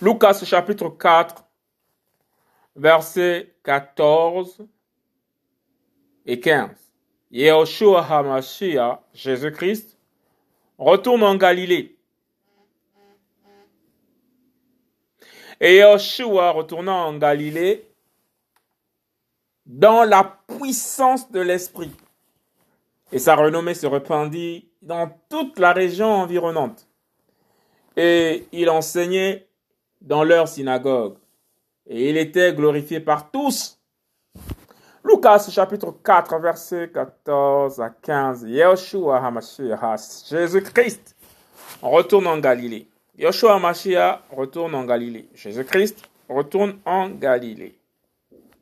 Lucas chapitre 4, versets 14 et 15. Yehoshua HaMashiach, Jésus-Christ, retourne en Galilée. Et Yehoshua retournant en Galilée dans la puissance de l'Esprit. Et sa renommée se répandit dans toute la région environnante. Et il enseignait dans leur synagogue. Et il était glorifié par tous. Lucas chapitre 4 verset 14 à 15. Yeshua HaMashiach, Jésus-Christ retourne en Galilée. Yeshua HaMashiach retourne en Galilée. Jésus-Christ retourne en Galilée.